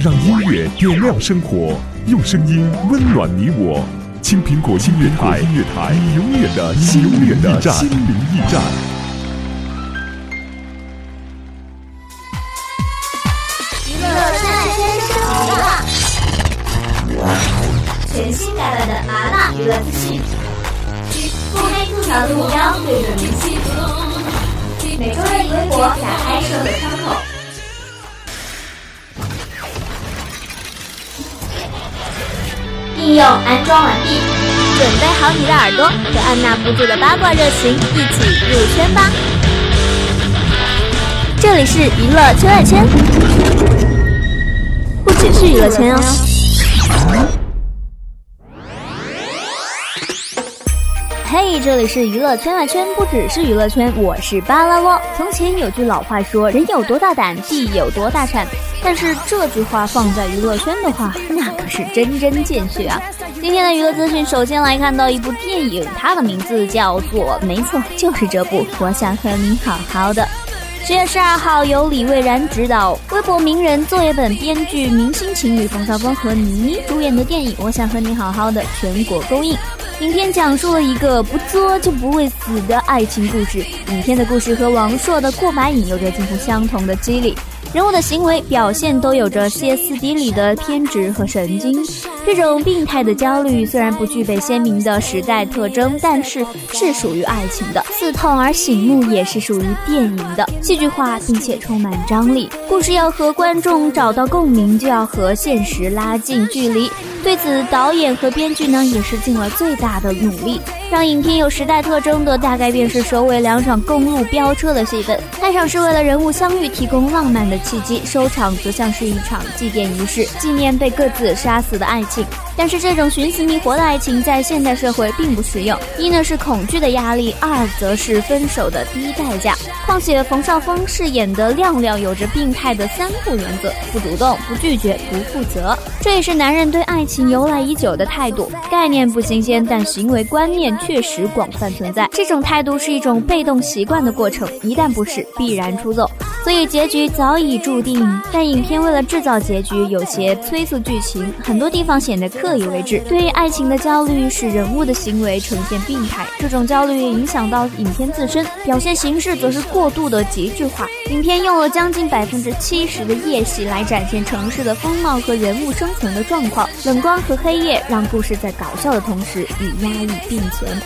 让音乐点亮生活，用声音温暖你我。青苹果音乐台，音乐台，你永远的心灵驿站。心灵驿站。娱乐在天生麻辣，全新改版的麻辣娱乐资讯，腹黑吐槽的目标对准明星，每周热议微博打开社会窗口。应用安装完毕，准备好你的耳朵，和按捺不住的八卦热情一起入圈吧！这里是娱乐圈外圈，不只是娱乐圈哦。嘿，这里是娱乐圈外圈，不只是娱乐圈，我是巴拉窝。从前有句老话说，人有多大胆，地有多大产。但是这句话放在娱乐圈的话，那可是针针见血啊！今天的娱乐资讯，首先来看到一部电影，它的名字叫做，没错，就是这部。我想和你好好的。十月十二号，由李蔚然执导，微博名人作业本编剧，明星情侣冯绍峰和倪妮主演的电影《我想和你好好的》全国公映。影片讲述了一个不作就不会死的爱情故事。影片的故事和王朔的《过把瘾》有着近乎相同的机理。人物的行为表现都有着歇斯底里的偏执和神经，这种病态的焦虑虽然不具备鲜明的时代特征，但是是属于爱情的，刺痛而醒目，也是属于电影的，戏剧化并且充满张力。故事要和观众找到共鸣，就要和现实拉近距离。对此，导演和编剧呢也是尽了最大的努力。让影片有时代特征的，大概便是首尾两场公路飙车的戏份。开场是为了人物相遇提供浪漫的契机，收场则像是一场祭奠仪式，纪念被各自杀死的爱情。Music. 但是这种寻死觅活的爱情在现代社会并不实用。一呢是恐惧的压力，二则是分手的低代价。况且冯绍峰饰演的亮亮有着病态的三不原则：不主动、不拒绝、不负责。这也是男人对爱情由来已久的态度。概念不新鲜，但行为观念。确实广泛存在，这种态度是一种被动习惯的过程，一旦不是，必然出走，所以结局早已注定。但影片为了制造结局，有些催促剧情，很多地方显得刻意为之。对于爱情的焦虑，使人物的行为呈现病态，这种焦虑影响到影片自身，表现形式则是过度的极致化。影片用了将近百分之七十的夜戏来展现城市的风貌和人物生存的状况，冷光和黑夜让故事在搞笑的同时与压抑并存。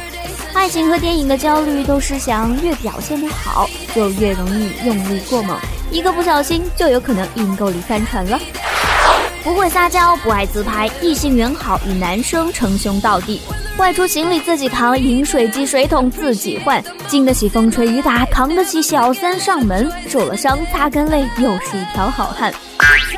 爱情和电影的焦虑都是想越表现得好，就越容易用力过猛，一个不小心就有可能阴沟里翻船了。不会撒娇，不爱自拍，异性缘好，与男生称兄道弟，外出行李自己扛，饮水机水桶自己换，经得起风吹雨打，扛得起小三上门，受了伤擦干泪，又是一条好汉。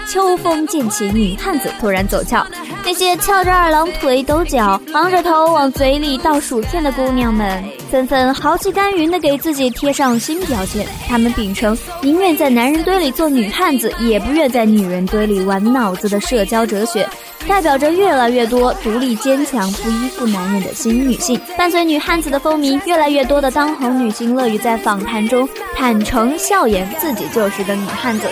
秋风渐起，女汉子突然走俏。那些翘着二郎腿抖脚，昂着头往嘴里倒薯片的姑娘们，纷纷豪气干云的给自己贴上新标签。他们秉承宁愿在男人堆里做女汉子，也不愿在女人堆里玩脑子的社交哲学。代表着越来越多独立坚强、不依附男人的新女性。伴随女汉子的风靡，越来越多的当红女星乐于在访谈中坦诚笑言自己就是个女汉子。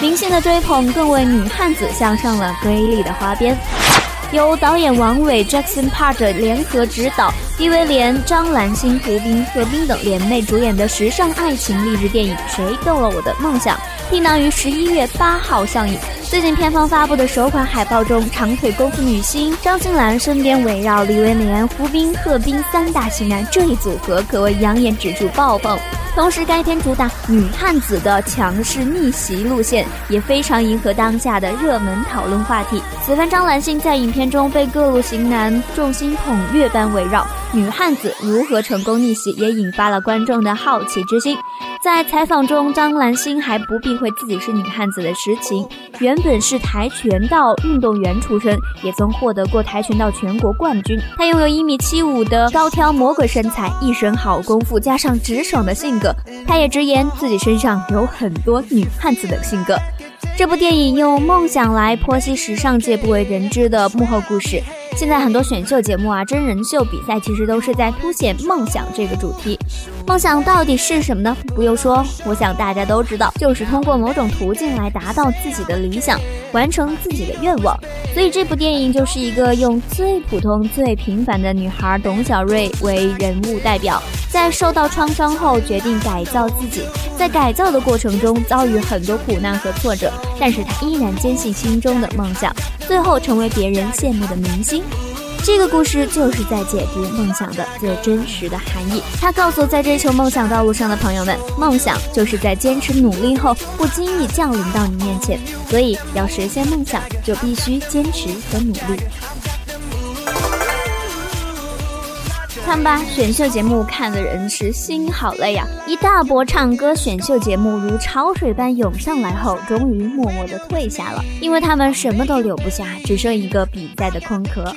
明星的追捧更为女汉子镶上了瑰丽的花边。由导演王伟、Jackson Part 联合执导，狄威廉、张兰心、胡兵、贺斌等联袂主演的时尚爱情励志电影《谁动了我的梦想》，定档于十一月八号上映。最近片方发布的首款海报中，长腿功夫女星张新兰身边围绕李维廉、胡兵、贺斌三大型男，这一组合可谓养眼指数爆棚。同时，该片主打女汉子的强势逆袭路线，也非常迎合当下的热门讨论话题。此番张兰心在影片中被各路型男众星捧月般围绕，女汉子如何成功逆袭，也引发了观众的好奇之心。在采访中，张兰心还不避讳自己是女汉子的实情。原本是跆拳道运动员出身，也曾获得过跆拳道全国冠军。他拥有一米七五的高挑魔鬼身材，一身好功夫，加上直爽的性格。他也直言自己身上有很多女汉子的性格。这部电影用梦想来剖析时尚界不为人知的幕后故事。现在很多选秀节目啊，真人秀比赛其实都是在凸显梦想这个主题。梦想到底是什么呢？不用说，我想大家都知道，就是通过某种途径来达到自己的理想，完成自己的愿望。所以这部电影就是一个用最普通、最平凡的女孩董小瑞为人物代表，在受到创伤后决定改造自己，在改造的过程中遭遇很多苦难和挫折，但是她依然坚信心中的梦想，最后成为别人羡慕的明星。这个故事就是在解读梦想的最真实的含义。他告诉在追求梦想道路上的朋友们，梦想就是在坚持努力后不经意降临到你面前，所以要实现梦想就必须坚持和努力。看吧，选秀节目看的人是心好累呀！一大波唱歌选秀节目如潮水般涌上来后，终于默默的退下了，因为他们什么都留不下，只剩一个比赛的空壳。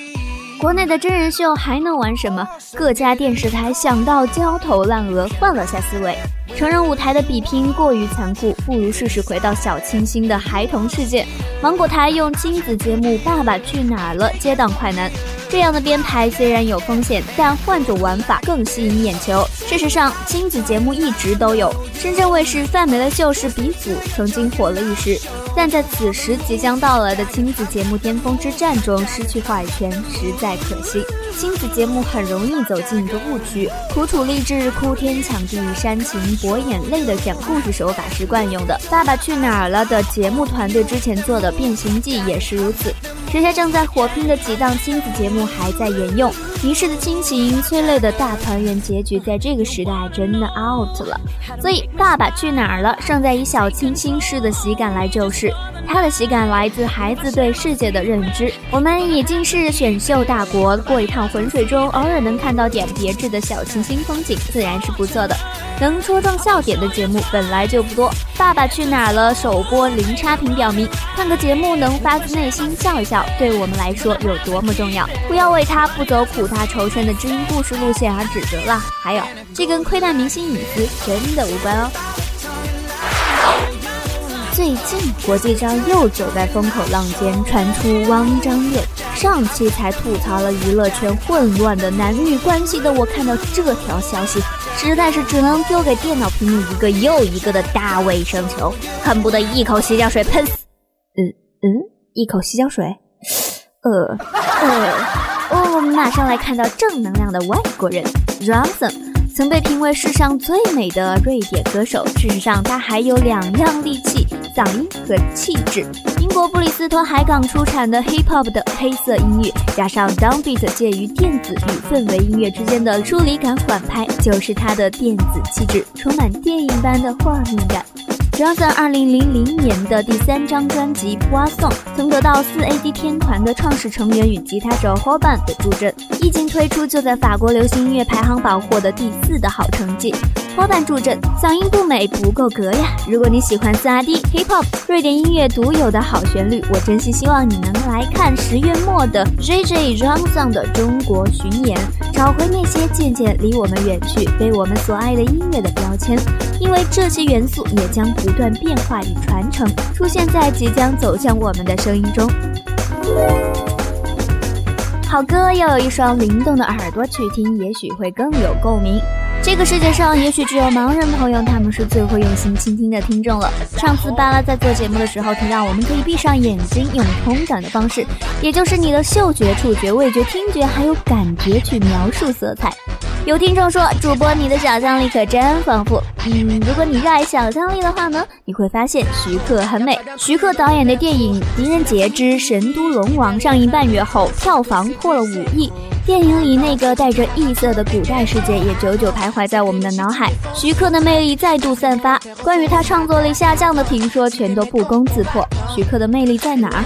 国内的真人秀还能玩什么？各家电视台想到焦头烂额，换了下思维。成人舞台的比拼过于残酷，不如试试回到小清新的孩童世界。芒果台用亲子节目《爸爸去哪儿了》接档快男。这样的编排虽然有风险，但换种玩法更吸引眼球。事实上，亲子节目一直都有。深圳卫视范梅的秀是鼻祖，曾经火了一时，但在此时即将到来的亲子节目巅峰之战中失去话语权，实在可惜。亲子节目很容易走进一个误区：苦楚励志、哭天抢地、煽情博眼泪的讲故事手法是惯用的。《爸爸去哪儿了》的节目团队之前做的《变形记》也是如此。时下正在火拼的几档亲子节目还在沿用，迷失的亲情、催泪的大团圆结局，在这个时代真的 out 了。所以，爸爸去哪儿了？尚在以小清新式的喜感来救世。他的喜感来自孩子对世界的认知。我们已经是选秀大国，过一趟浑水中，偶尔能看到点别致的小清新风景，自然是不错的。能戳中笑点的节目本来就不多，《爸爸去哪儿了》首播零差评表明，看个节目能发自内心笑一笑，对我们来说有多么重要。不要为他不走苦大仇深的知音故事路线而指责了。还有，这跟窥探明星隐私真的无关哦。最近，国际上又走在风口浪尖，传出汪张恋。上期才吐槽了娱乐圈混乱的男女关系的我，看到这条消息，实在是只能丢给电脑屏幕一个又一个的大卫生球，恨不得一口洗脚水喷死。嗯嗯，一口洗脚水。呃呃，我们马上来看到正能量的外国人 r o n s o n 曾被评为世上最美的瑞典歌手，事实上他还有两样利器：嗓音和气质。英国布里斯托海港出产的 hip hop 的黑色音乐，加上 downbeat 介于电子与氛围音乐之间的疏离感缓拍，就是他的电子气质，充满电影般的画面感。Johnson 二零零零年的第三张专辑《花颂》曾得到四 AD 天团的创始成员与吉他手 Hoban 的助阵，一经推出就在法国流行音乐排行榜获得第四的好成绩。花瓣助阵，嗓音不美不够格呀！如果你喜欢四 AD Hip Hop 瑞典音乐独有的好旋律，我真心希望你能来看十月末的 JJ Johnson 的中国巡演，找回那些渐渐离我们远去、被我们所爱的音乐的标签，因为这些元素也将。不断变化与传承，出现在即将走向我们的声音中。好歌要有一双灵动的耳朵去听，也许会更有共鸣。这个世界上也许只有盲人朋友，他们是最会用心倾听的听众了。上次巴拉在做节目的时候提到，我们可以闭上眼睛，用通感的方式，也就是你的嗅觉、触觉、味觉、听觉还有感觉去描述色彩。有听众说，主播你的想象力可真丰富。嗯，如果你热爱想象力的话呢，你会发现徐克很美。徐克导演的电影《狄仁杰之神都龙王》上映半月后，票房破了五亿。电影里那个带着异色的古代世界也久久徘徊在我们的脑海。徐克的魅力再度散发，关于他创作力下降的评说全都不攻自破。徐克的魅力在哪儿？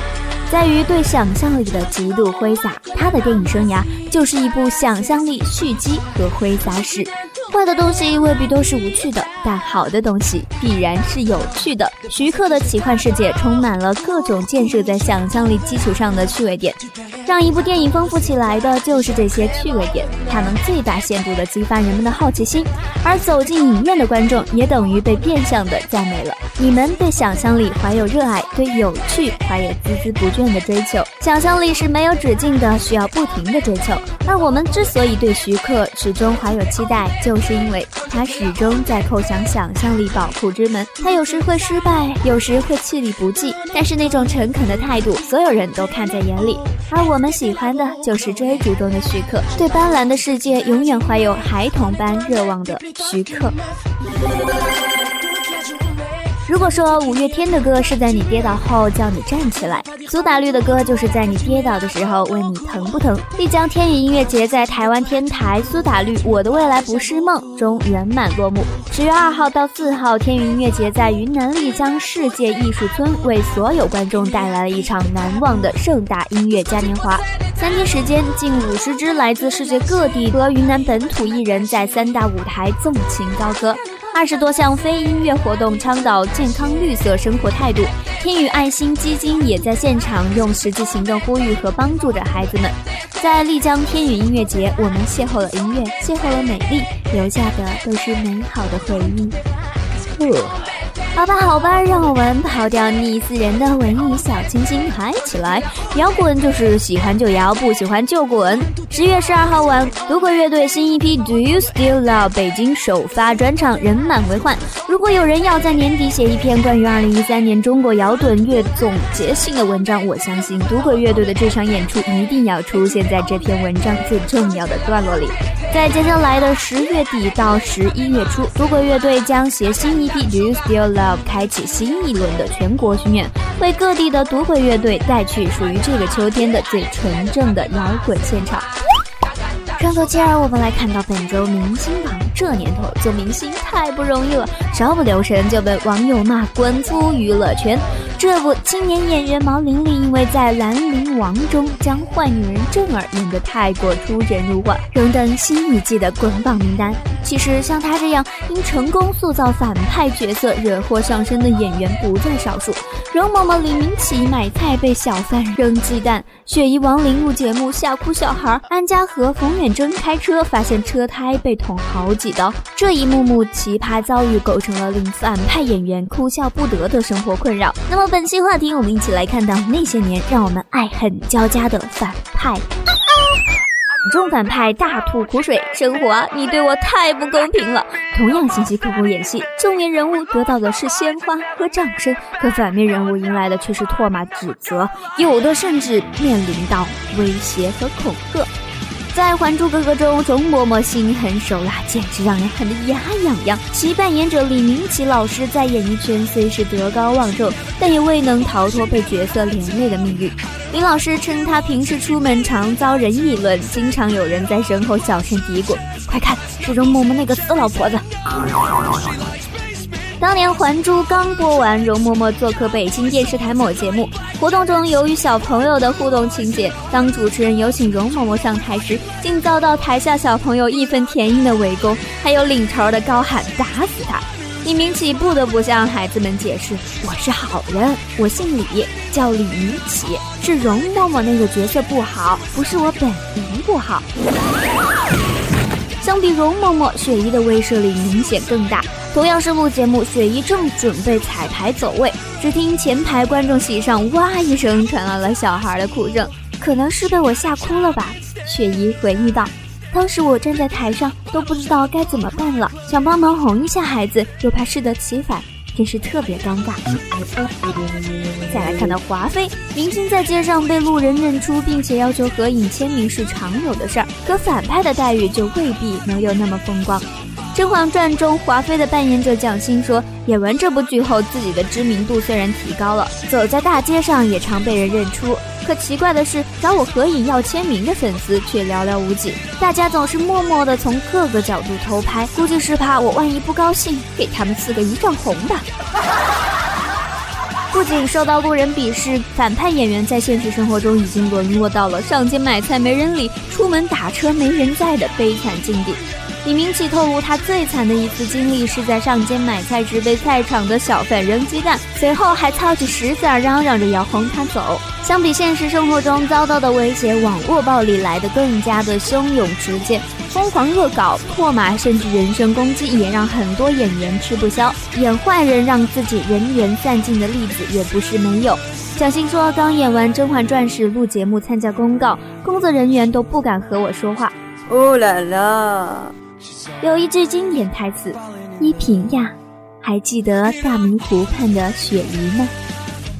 在于对想象力的极度挥洒，他的电影生涯就是一部想象力蓄积和挥洒史。坏的东西未必都是无趣的，但好的东西必然是有趣的。徐克的奇幻世界充满了各种建设在想象力基础上的趣味点。让一部电影丰富起来的就是这些趣味点，它能最大限度地激发人们的好奇心，而走进影院的观众也等于被变相的赞美了。你们对想象力怀有热爱，对有趣怀有孜孜不倦的追求。想象力是没有止境的，需要不停的追求。而我们之所以对徐克始终怀有期待，就是因为他始终在叩响想象力保护之门。他有时会失败，有时会气力不济，但是那种诚恳的态度，所有人都看在眼里。而我们喜欢的就是追逐中的徐克，对斑斓的世界永远怀有孩童般热望的徐克。如果说五月天的歌是在你跌倒后叫你站起来，苏打绿的歌就是在你跌倒的时候问你疼不疼。丽江天宇音乐节在台湾天台苏打绿《我的未来不是梦》中圆满落幕。十月二号到四号，天宇音乐节在云南丽江世界艺术村为所有观众带来了一场难忘的盛大音乐嘉年华。三天时间，近五十支来自世界各地和云南本土艺人，在三大舞台纵情高歌。二十多项非音乐活动倡导健康绿色生活态度，天宇爱心基金也在现场用实际行动呼吁和帮助着孩子们。在丽江天宇音乐节，我们邂逅了音乐，邂逅了美丽，留下的都是美好的回忆。好吧，好吧，让我们抛掉腻死人的文艺小清新，嗨起来！摇滚就是喜欢就摇，不喜欢就滚。十月十二号晚，赌鬼乐队新一批《Do You Still Love》北京首发专场，人满为患。如果有人要在年底写一篇关于二零一三年中国摇滚乐总结性的文章，我相信赌鬼乐队的这场演出一定要出现在这篇文章最重要的段落里。在接下来的十月底到十一月初，赌鬼乐队将携新一批《Do You Still Love》。要开启新一轮的全国巡演，为各地的赌鬼乐队带去属于这个秋天的最纯正的摇滚现场。转口气儿，我们来看到本周明星榜。这年头做明星太不容易了，稍不留神就被网友骂滚出娱乐圈。这不，青年演员毛玲玲因为在《兰陵王》中将坏女人正儿演得太过出神入化，荣登新一季的滚榜名单。其实，像她这样因成功塑造反派角色惹祸上身的演员不在少数。容嬷嬷李明启买菜被小贩扔鸡蛋，雪姨王玲录节目吓哭小孩，安家和冯远征开车发现车胎被捅好几刀，这一幕幕奇葩遭遇构成了令反派演员哭笑不得的生活困扰。那么本期话题，我们一起来看到那些年让我们爱恨交加的反派。众反派大吐苦水，生活啊，你对我太不公平了。同样辛辛苦苦演戏，正面人物得到的是鲜花和掌声，可反面人物迎来的却是唾骂指责，有的甚至面临到威胁和恐吓。在《还珠格格》中，容嬷嬷心狠手辣，简直让人恨得牙痒痒。其扮演者李明启老师在演艺圈虽是德高望重，但也未能逃脱被角色连累的命运。林老师称，他平时出门常遭人议论，经常有人在身后小声嘀咕：“快看，是容嬷嬷那个死老婆子。”当年《还珠》刚播完，容嬷嬷做客北京电视台某节目活动中，由于小朋友的互动情节，当主持人有请容嬷嬷上台时，竟遭到台下小朋友义愤填膺的围攻，还有领头的高喊“打死他”。李明启不得不向孩子们解释：“我是好人，我姓李，叫李明启，是容嬷嬷那个角色不好，不是我本人不好。”相比容嬷嬷，雪姨的威慑力明显更大。同样是录节目，雪姨正准备彩排走位，只听前排观众席上哇一声传来了小孩的哭声，可能是被我吓哭了吧。雪姨回忆道：“当时我站在台上都不知道该怎么办了，想帮忙哄一下孩子，又怕适得其反，真是特别尴尬。”再来看到华妃，明星在街上被路人认出并且要求合影签名是常有的事儿，可反派的待遇就未必能有那么风光。《甄嬛传》中，华妃的扮演者蒋欣说，演完这部剧后，自己的知名度虽然提高了，走在大街上也常被人认出。可奇怪的是，找我合影要签名的粉丝却寥寥无几，大家总是默默地从各个角度偷拍，估计是怕我万一不高兴，给他们赐个一丈红吧。不仅受到路人鄙视，反派演员在现实生活中已经沦落到了上街买菜没人理，出门打车没人在的悲惨境地。李明启透露，他最惨的一次经历是在上街买菜时被菜场的小贩扔鸡蛋，随后还操起石子儿嚷嚷着要轰他走。相比现实生活中遭到的威胁，网络暴力来得更加的汹涌直接，疯狂恶搞、破骂，甚至人身攻击，也让很多演员吃不消。演坏人让自己人缘散尽的例子也不是没有。蒋欣说，刚演完《甄嬛传》时录节目参加公告，工作人员都不敢和我说话。哦来了。有一句经典台词：“依萍呀，还记得大明湖畔的鳕鱼吗？”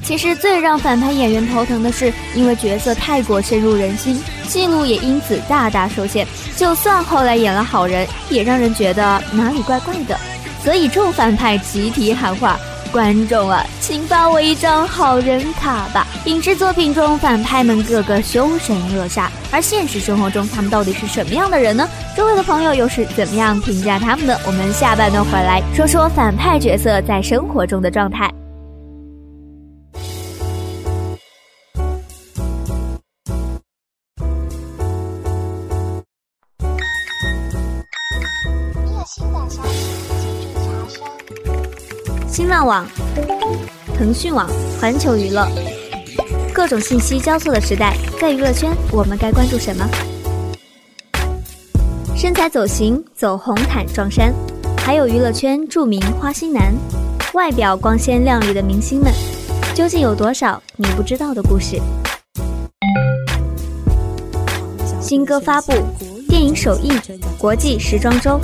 其实最让反派演员头疼的是，因为角色太过深入人心，戏路也因此大大受限。就算后来演了好人，也让人觉得哪里怪怪的。所以众反派集体喊话。观众啊，请发我一张好人卡吧！影视作品中反派们个个凶神恶煞，而现实生活中他们到底是什么样的人呢？周围的朋友又是怎么样评价他们的？我们下半段回来说说反派角色在生活中的状态。新浪网、腾讯网、环球娱乐，各种信息交错的时代，在娱乐圈，我们该关注什么？身材走形、走红毯撞衫，还有娱乐圈著名花心男，外表光鲜亮丽的明星们，究竟有多少你不知道的故事？新歌发布，电影首映，国际时装周。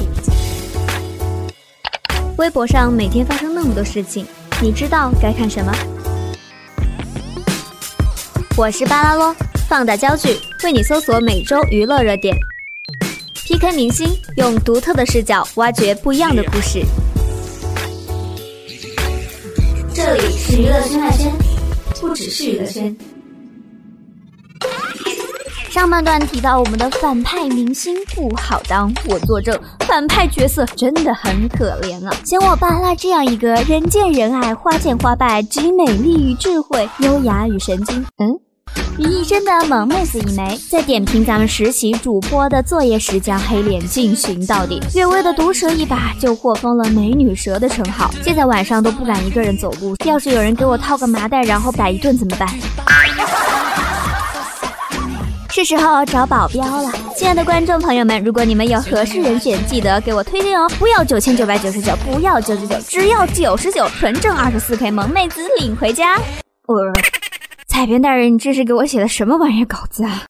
微博上每天发生那么多事情，你知道该看什么？我是巴拉洛，放大焦距为你搜索每周娱乐热点，PK 明星，用独特的视角挖掘不一样的故事。这里是娱乐圈外圈，不只是娱乐圈。上半段提到我们的反派明星不好当，我作证，反派角色真的很可怜啊！像我巴拉这样一个人见人爱、花见花败，集美丽与智慧、优雅与神经，嗯，于一身的萌妹子一枚，在点评咱们实习主播的作业时将黑脸进行到底，略微的毒舌一把就获封了美女蛇的称号，现在晚上都不敢一个人走路，要是有人给我套个麻袋，然后摆一顿怎么办？是时候找保镖了，亲爱的观众朋友们，如果你们有合适人选，记得给我推荐哦！不要九千九百九十九，不要九九九，只要九十九，纯正二十四 K 萌妹子领回家。呃，彩编大人，你这是给我写的什么玩意儿稿子啊？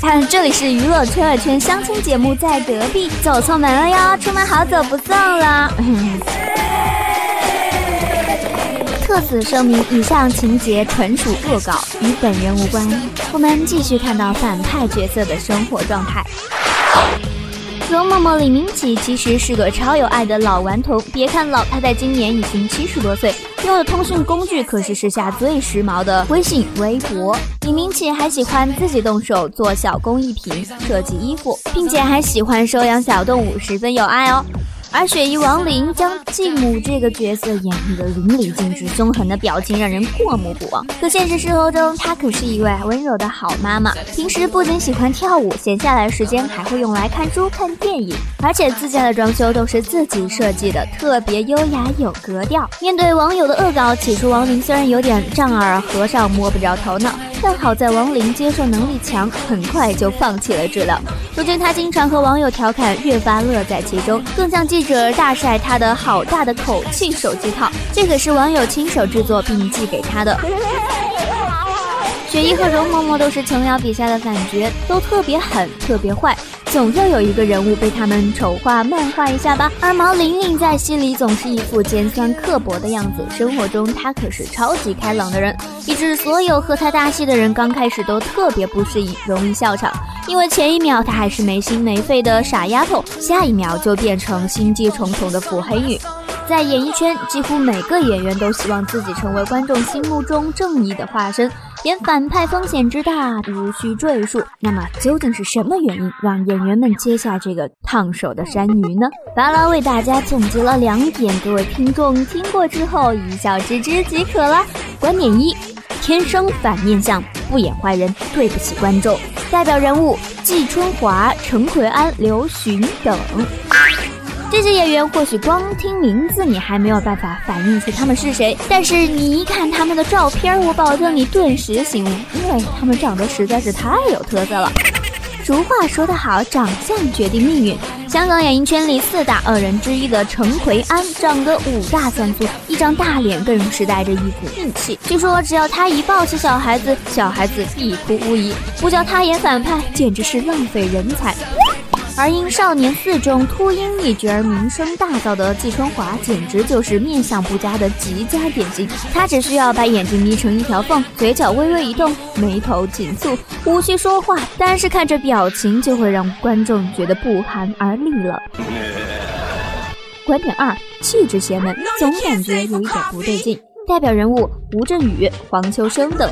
看，这里是娱乐圈外圈相亲节目，在隔壁，走错门了哟，出门好走不送了。特此声明，以上情节纯属恶搞，与本人无关。我们继续看到反派角色的生活状态。容嬷嬷李明启其实是个超有爱的老顽童。别看老太太今年已经七十多岁，用的通讯工具可是时下最时髦的微信、微博。李明启还喜欢自己动手做小工艺品、设计衣服，并且还喜欢收养小动物，十分有爱哦。而雪姨王琳将继母这个角色演绎的淋漓尽致，凶狠的表情让人过目不忘。可现实生活中，她可是一位温柔的好妈妈。平时不仅喜欢跳舞，闲下来时间还会用来看书、看电影。而且自家的装修都是自己设计的，特别优雅有格调。面对网友的恶搞，起初王琳虽然有点丈二和尚摸不着头脑，但好在王林接受能力强，很快就放弃了治疗。如今他经常和网友调侃，越发乐在其中，更向记者大晒他的好大的口气手机套，这可是网友亲手制作并寄给他的。雪姨和容嬷嬷都是琼瑶笔下的反角，都特别狠，特别坏。总要有一个人物被他们丑化、漫画一下吧。而毛玲玲在戏里总是一副尖酸刻薄的样子，生活中她可是超级开朗的人，以致所有和她搭戏的人刚开始都特别不适应，容易笑场。因为前一秒她还是没心没肺的傻丫头，下一秒就变成心机重重的腹黑女。在演艺圈，几乎每个演员都希望自己成为观众心目中正义的化身。演反派风险之大，无需赘述。那么，究竟是什么原因让演员们接下这个烫手的山芋呢？巴拉为大家总结了两点，各位听众听过之后一笑置之即可了。观点一：天生反面相，不演坏人，对不起观众。代表人物季春华、陈奎安、刘询等。这些演员或许光听名字你还没有办法反映出他们是谁，但是你一看他们的照片，我保证你顿时醒悟，因为他们长得实在是太有特色了。俗话说得好，长相决定命运。香港演艺圈里四大恶人之一的陈奎安，长得五大三粗，一张大脸更是带着一股硬气。据说只要他一抱起小孩子，小孩子必哭无疑。不叫他演反派，简直是浪费人才。而因《少年四》中秃鹰一角而名声大噪的季春华，简直就是面相不佳的极佳典型。他只需要把眼睛眯成一条缝，嘴角微微一动，眉头紧蹙，无需说话，单是看着表情就会让观众觉得不寒而栗了。观点二：气质邪门，总感觉有一点不对劲。代表人物吴镇宇、黄秋生等，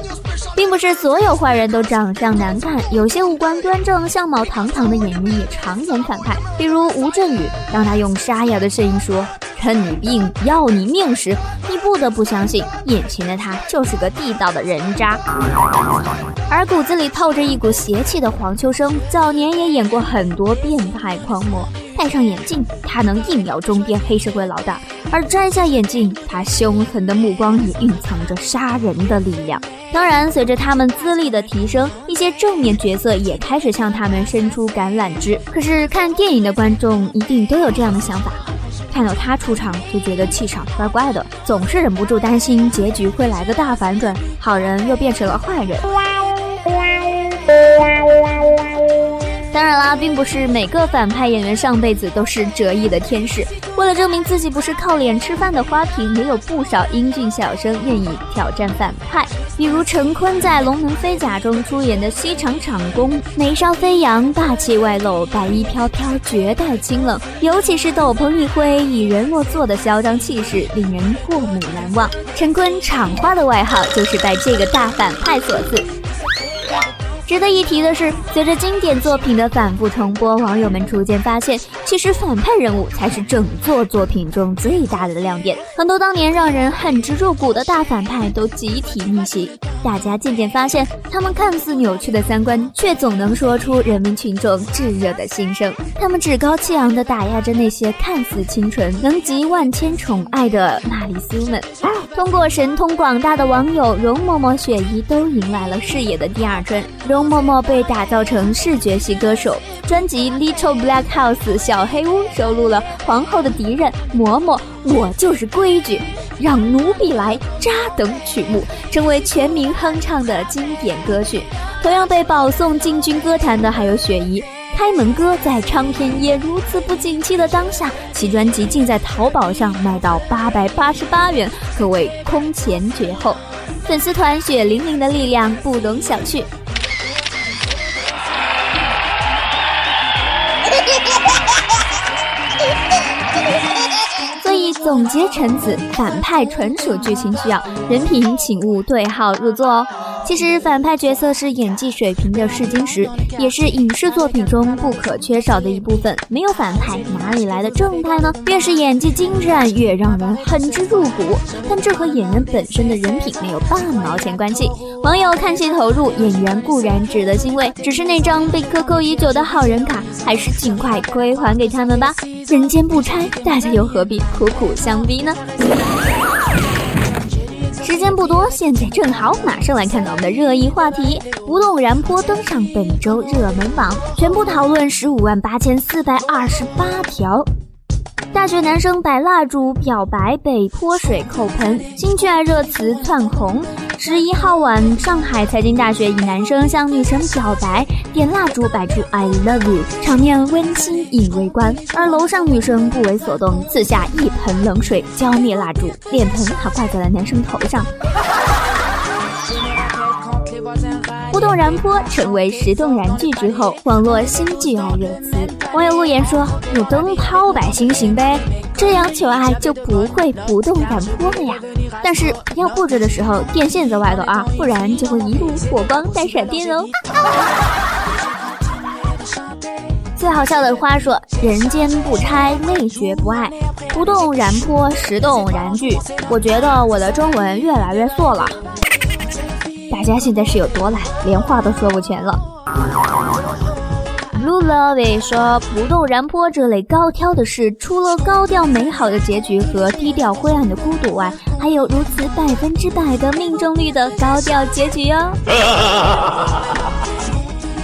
并不是所有坏人都长相难看，有些五官端正、相貌堂堂的演员也常演反派。比如吴镇宇，让他用沙哑的声音说“趁你病要你命”时，你不得不相信眼前的他就是个地道的人渣。而骨子里透着一股邪气的黄秋生，早年也演过很多变态狂魔。戴上眼镜，他能一秒钟变黑社会老大；而摘下眼镜，他凶狠的目光里蕴藏着杀人的力量。当然，随着他们资历的提升，一些正面角色也开始向他们伸出橄榄枝。可是，看电影的观众一定都有这样的想法：看到他出场就觉得气场怪怪的，总是忍不住担心结局会来个大反转，好人又变成了坏人。当然啦，并不是每个反派演员上辈子都是折翼的天使。为了证明自己不是靠脸吃饭的花瓶，也有不少英俊小生愿意挑战反派。比如陈坤在《龙门飞甲》中出演的西厂厂公，眉梢飞扬，霸气外露，白衣飘飘，绝代清冷。尤其是斗篷一挥，以人落座的嚣张气势，令人过目难忘。陈坤厂花的外号就是拜这个大反派所赐。值得一提的是，随着经典作品的反复重播，网友们逐渐发现，其实反派人物才是整座作品中最大的亮点。很多当年让人恨之入骨的大反派都集体逆袭，大家渐渐发现，他们看似扭曲的三观，却总能说出人民群众炙热的心声。他们趾高气昂地打压着那些看似清纯、能集万千宠爱的玛丽苏们。通过神通广大的网友，容嬷嬷、雪姨都迎来了事业的第二春。容默默被打造成视觉系歌手，专辑《Little Black House》小黑屋收录了皇后的敌人嬷嬷，我就是规矩，让奴婢来扎等曲目，成为全民哼唱的经典歌曲。同样被保送进军歌坛的还有雪姨。开门歌在唱片业如此不景气的当下，其专辑竟在淘宝上卖到八百八十八元，可谓空前绝后。粉丝团血淋淋的力量不容小觑。总结陈词，反派纯属剧情需要，人品请勿对号入座哦。其实反派角色是演技水平的试金石，也是影视作品中不可缺少的一部分。没有反派，哪里来的正派呢？越是演技精湛，越让人恨之入骨。但这和演员本身的人品没有半毛钱关系。网友看戏投入，演员固然值得欣慰，只是那张被克扣已久的好人卡，还是尽快归还给他们吧。人间不拆，大家又何必苦苦相逼呢？时间不多，现在正好，马上来看看我们的热议话题：不动燃波登上本周热门榜，全部讨论十五万八千四百二十八条。大学男生摆蜡烛表白被泼水扣盆，新剧爱热词窜红。十一号晚，上海财经大学一男生向女生表白，点蜡烛摆出 I love you，场面温馨引围观。而楼上女生不为所动，自下一盆冷水浇灭蜡烛，脸盆还挂在了男生头上。动燃坡成为十动燃剧之后，网络新剧爱热词。网友留言说：“用灯泡摆星星呗，这样求爱就不会不动燃坡了呀。但是要布置的时候，电线在外头啊，不然就会一路火光带闪电哦。”最好笑的话说：“人间不拆，内学不爱，不动燃坡，十动燃剧。”我觉得我的中文越来越错了。大家现在是有多懒，连话都说不全了。Blue Love 说：“不动然坡这类高挑的事，除了高调美好的结局和低调灰暗的孤独外，还有如此百分之百的命中率的高调结局哦。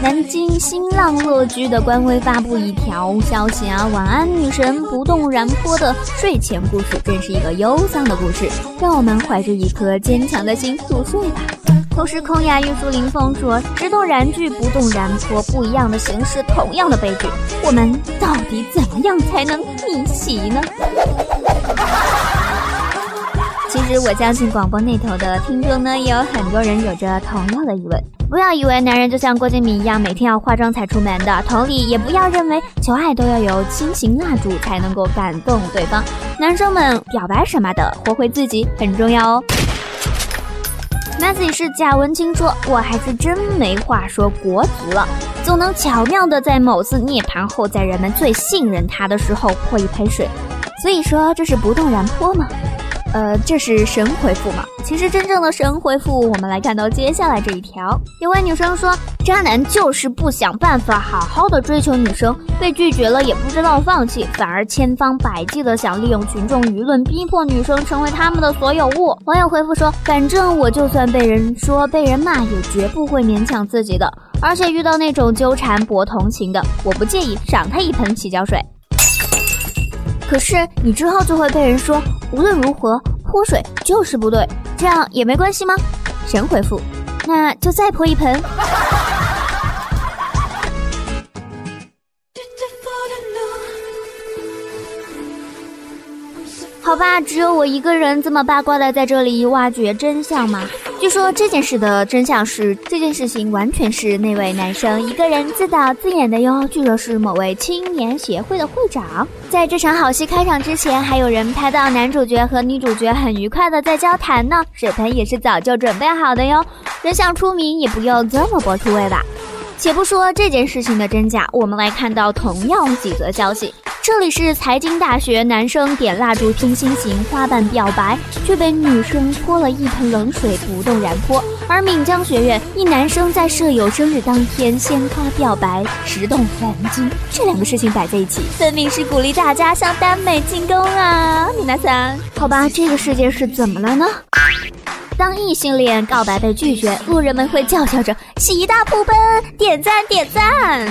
南京新浪乐居的官微发布一条消息啊，晚安女神不动然坡的睡前故事，真是一个忧伤的故事，让我们怀着一颗坚强的心入睡吧。同时，空雅玉树临风说，直动燃剧不动燃坡，不一样的形式，同样的悲剧，我们到底怎么样才能逆袭呢？其实我相信广播那头的听众呢，也有很多人有着同样的疑问。不要以为男人就像郭敬明一样，每天要化妆才出门的。同理，也不要认为求爱都要有亲情蜡烛才能够感动对方。男生们表白什么的，活回自己很重要哦。Messy 是贾文清说，我还是真没话说国足了，总能巧妙的在某次涅槃后，在人们最信任他的时候泼一盆水。所以说，这是不动然泼吗？呃，这是神回复吗？其实真正的神回复，我们来看到接下来这一条。有位女生说，渣男就是不想办法好好的追求女生，被拒绝了也不知道放弃，反而千方百计的想利用群众舆论逼迫女生成为他们的所有物。网友回复说，反正我就算被人说被人骂，也绝不会勉强自己的。而且遇到那种纠缠博同情的，我不介意赏他一盆洗脚水。可是你之后就会被人说，无论如何泼水就是不对，这样也没关系吗？神回复，那就再泼一盆。好吧，只有我一个人这么八卦的在这里挖掘真相吗？据说这件事的真相是，这件事情完全是那位男生一个人自导自演的哟。据说是某位青年协会的会长。在这场好戏开场之前，还有人拍到男主角和女主角很愉快的在交谈呢。水盆也是早就准备好的哟。人想出名也不用这么博出位吧？且不说这件事情的真假，我们来看到同样几则消息。这里是财经大学，男生点蜡烛听心形花瓣表白，却被女生泼了一盆冷水，不动然泼；而闽江学院一男生在舍友生日当天鲜花表白，直动黄金。这两个事情摆在一起，分明是鼓励大家向耽美进攻啊！米娜桑，好吧，这个世界是怎么了呢？当异性恋告白被拒绝，路人们会叫嚣着“喜大普奔”，点赞点赞。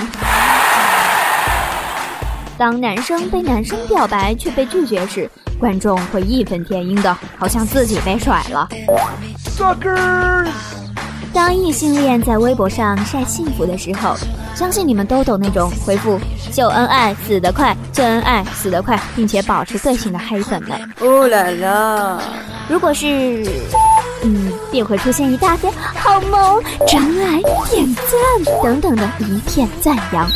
当男生被男生表白却被拒绝时，观众会义愤填膺的，好像自己被甩了。当异性恋在微博上晒幸福的时候，相信你们都懂那种回复“秀恩爱死得快，秀恩爱死得快”，并且保持队形的黑粉们。哦啦啦！如果是，嗯，便会出现一大堆“好萌”“真爱”“点赞”等等的一片赞扬。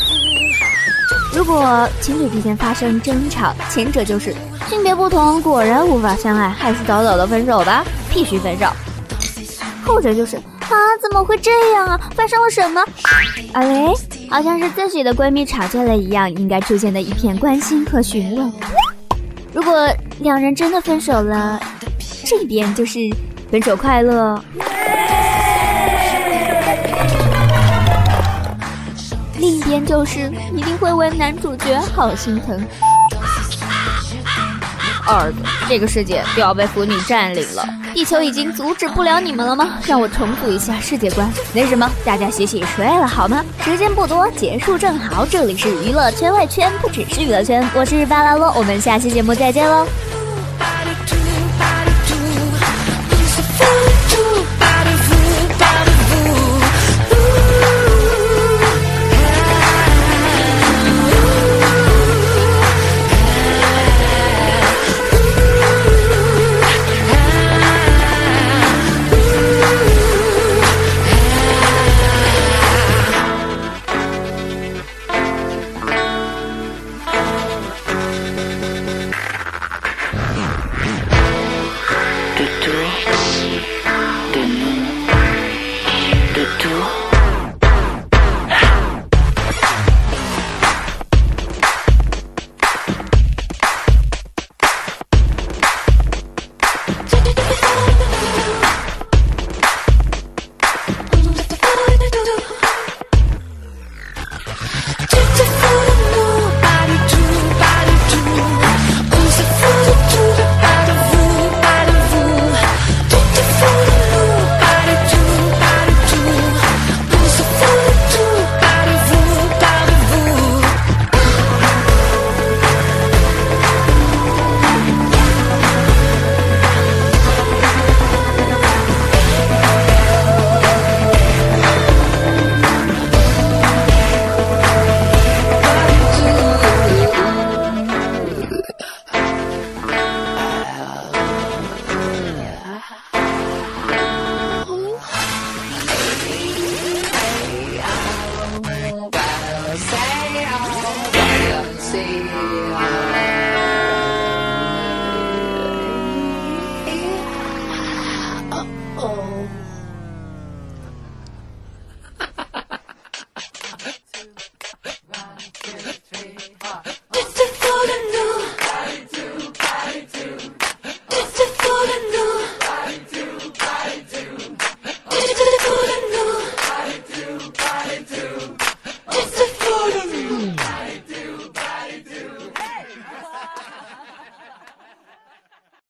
如果情侣之间发生争吵，前者就是性别不同，果然无法相爱，还是早早的分手吧，必须分手；后者就是啊，怎么会这样啊？发生了什么？啊嘞，好像是自己的闺蜜吵架了一样，应该出现的一片关心和询问。如果两人真的分手了，这边就是分手快乐。另一边就是一定会为男主角好心疼。二，这个世界就要被腐女占领了，地球已经阻止不了你们了吗？让我重复一下世界观。没什么，大家洗洗睡了好吗？时间不多，结束正好。这里是娱乐圈外圈，不只是娱乐圈，我是巴拉洛，我们下期节目再见喽。